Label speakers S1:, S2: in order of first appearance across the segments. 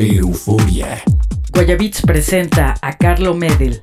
S1: Euforia.
S2: Guayabits presenta a Carlo Medel.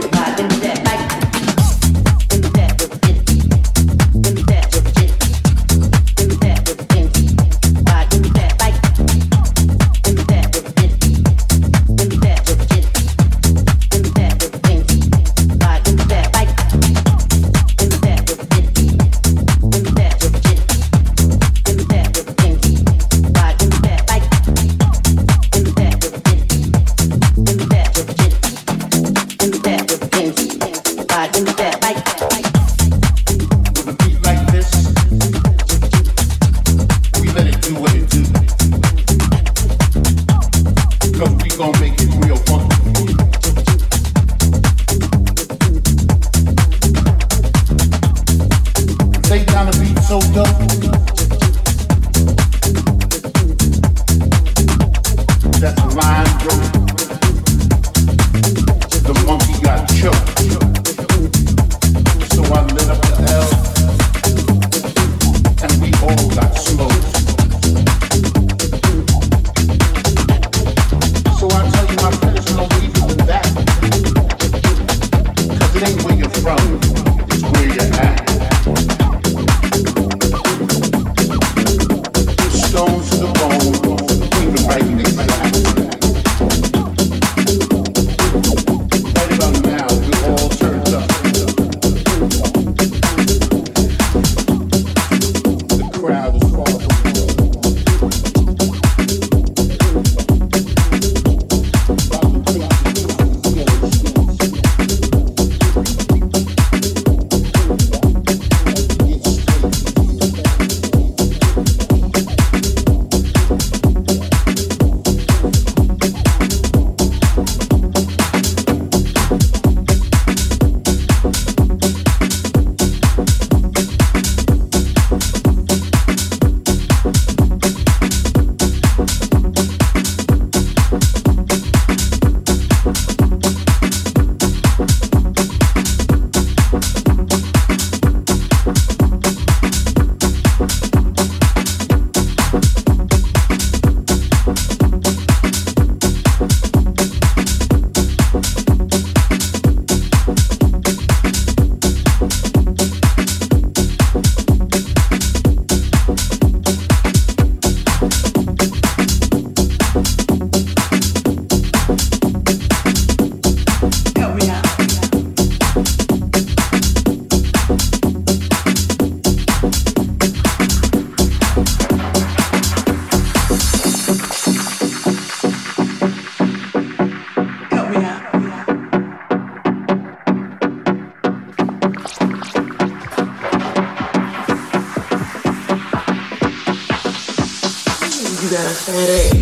S1: it.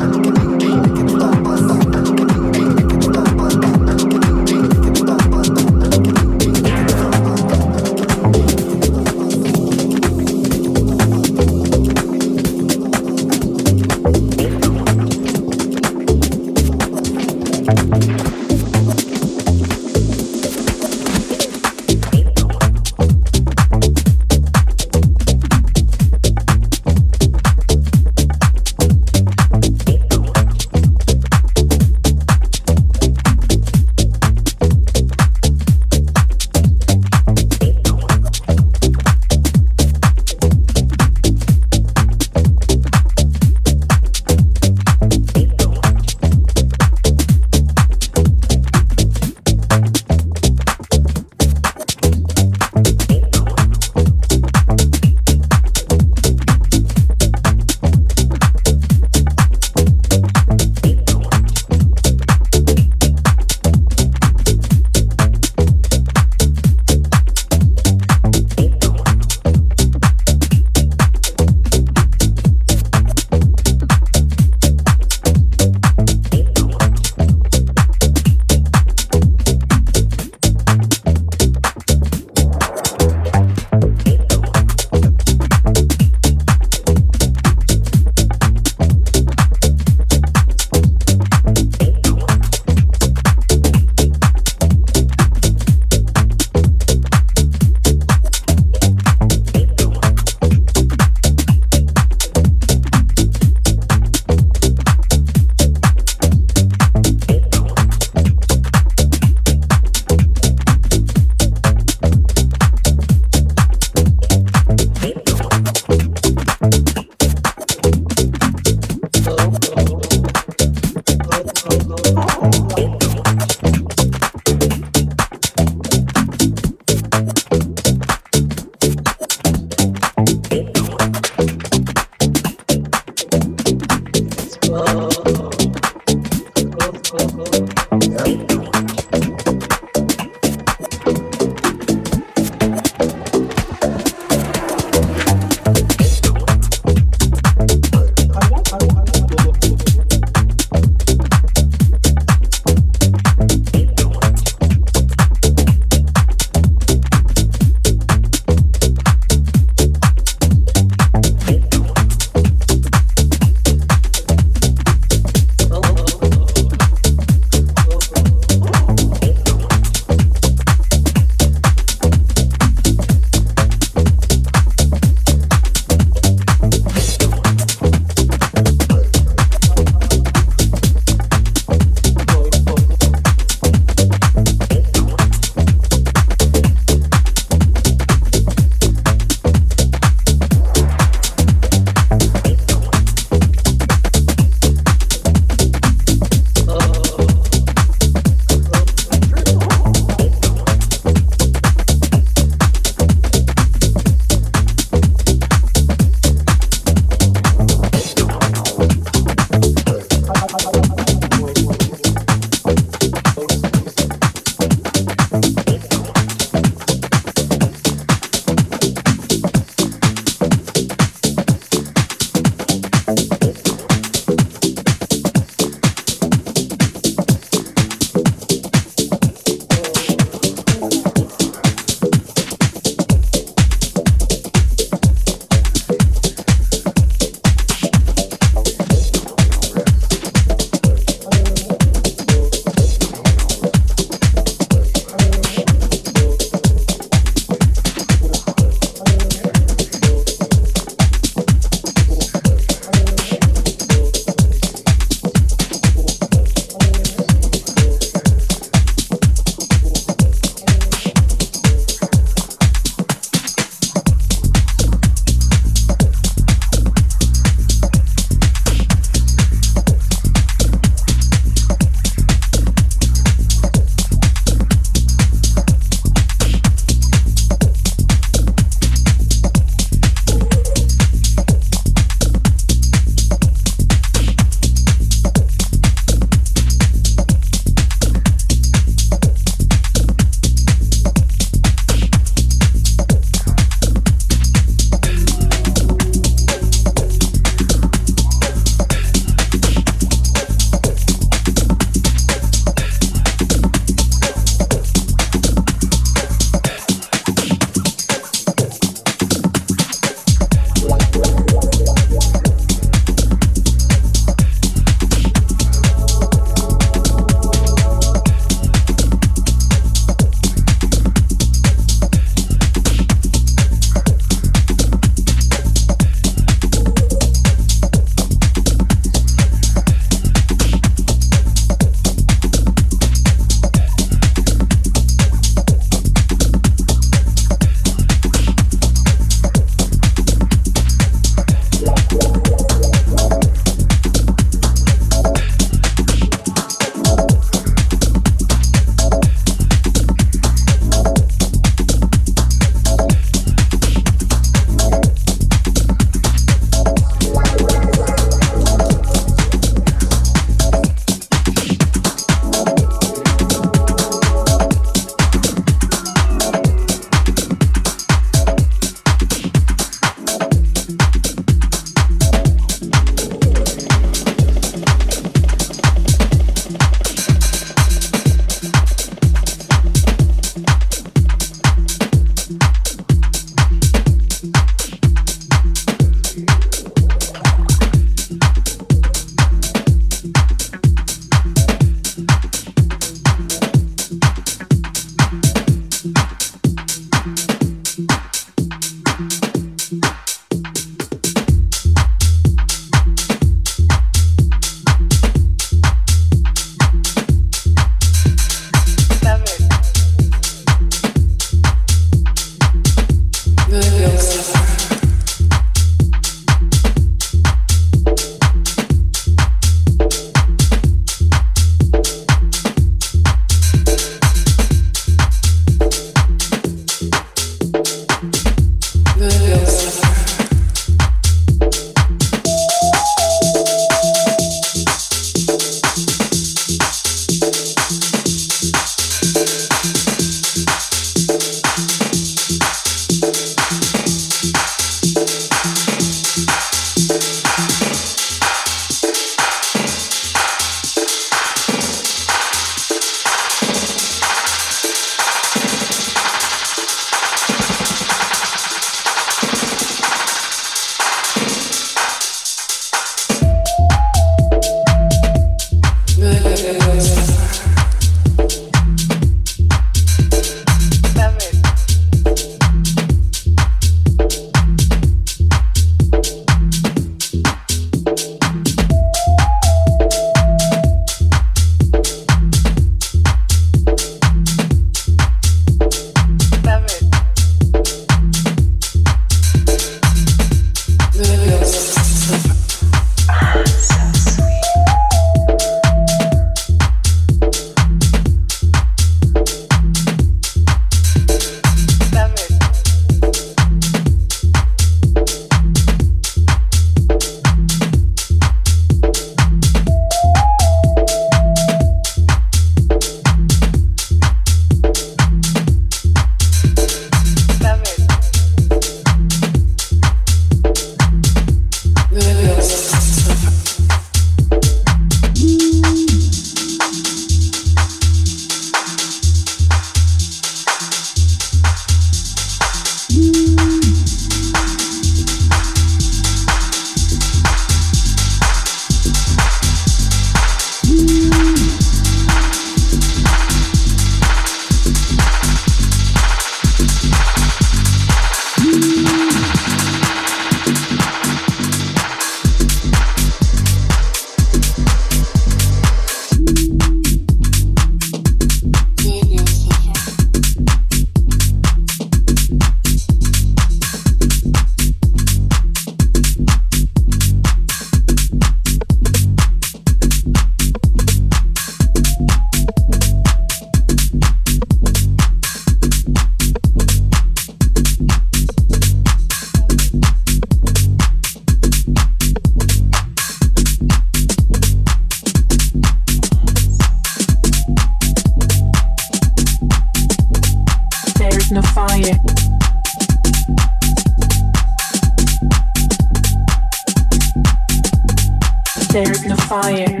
S1: There's
S2: no fire.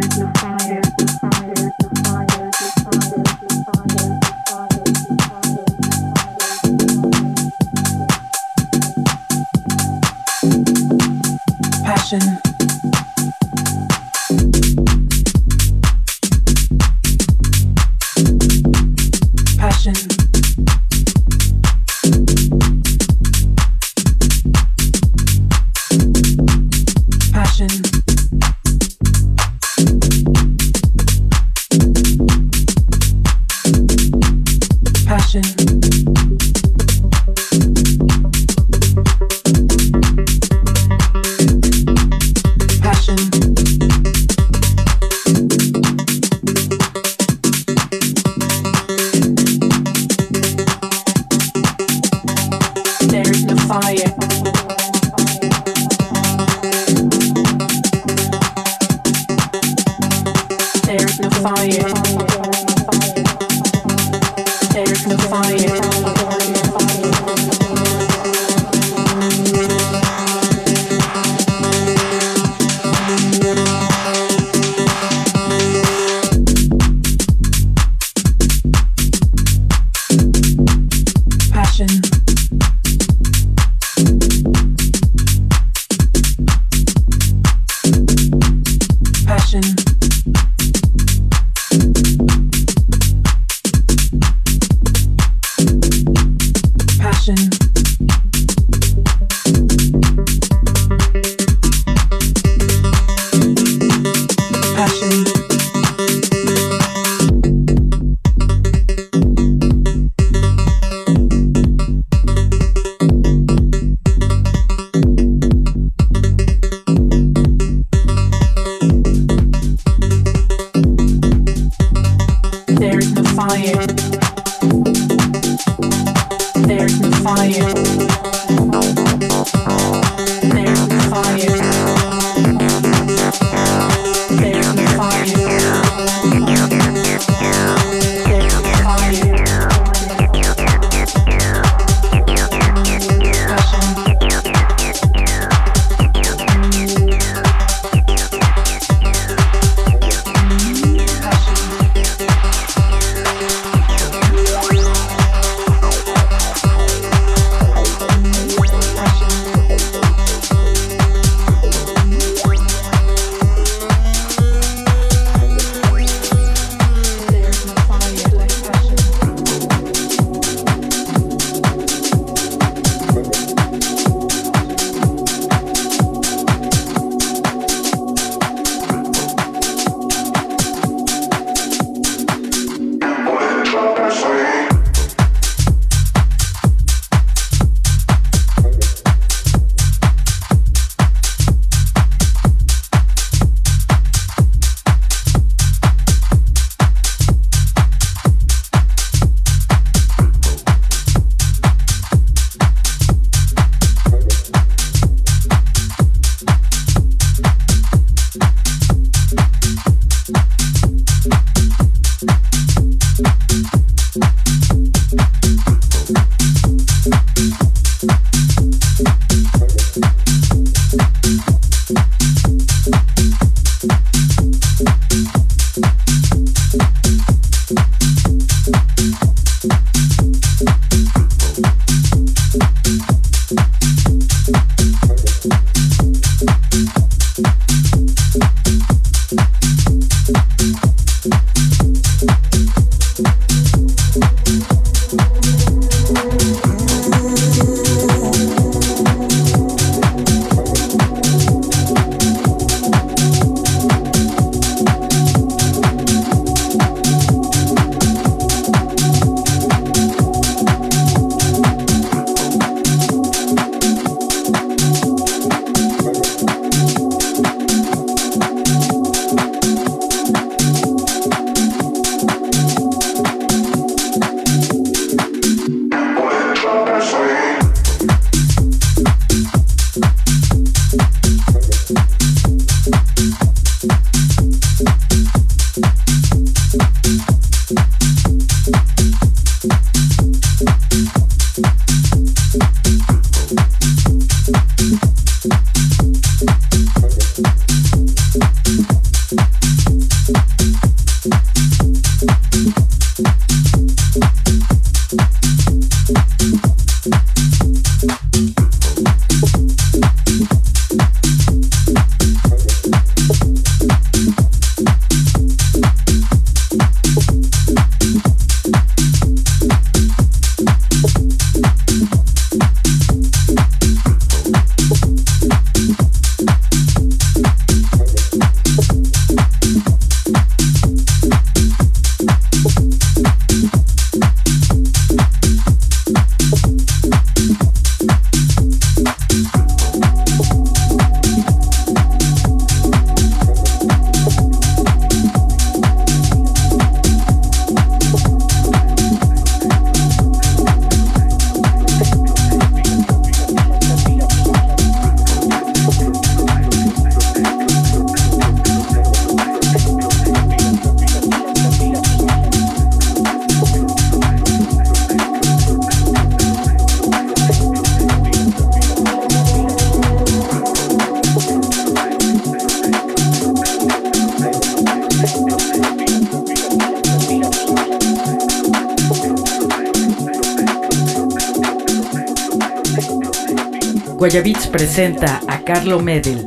S2: Presenta a Carlo Medel.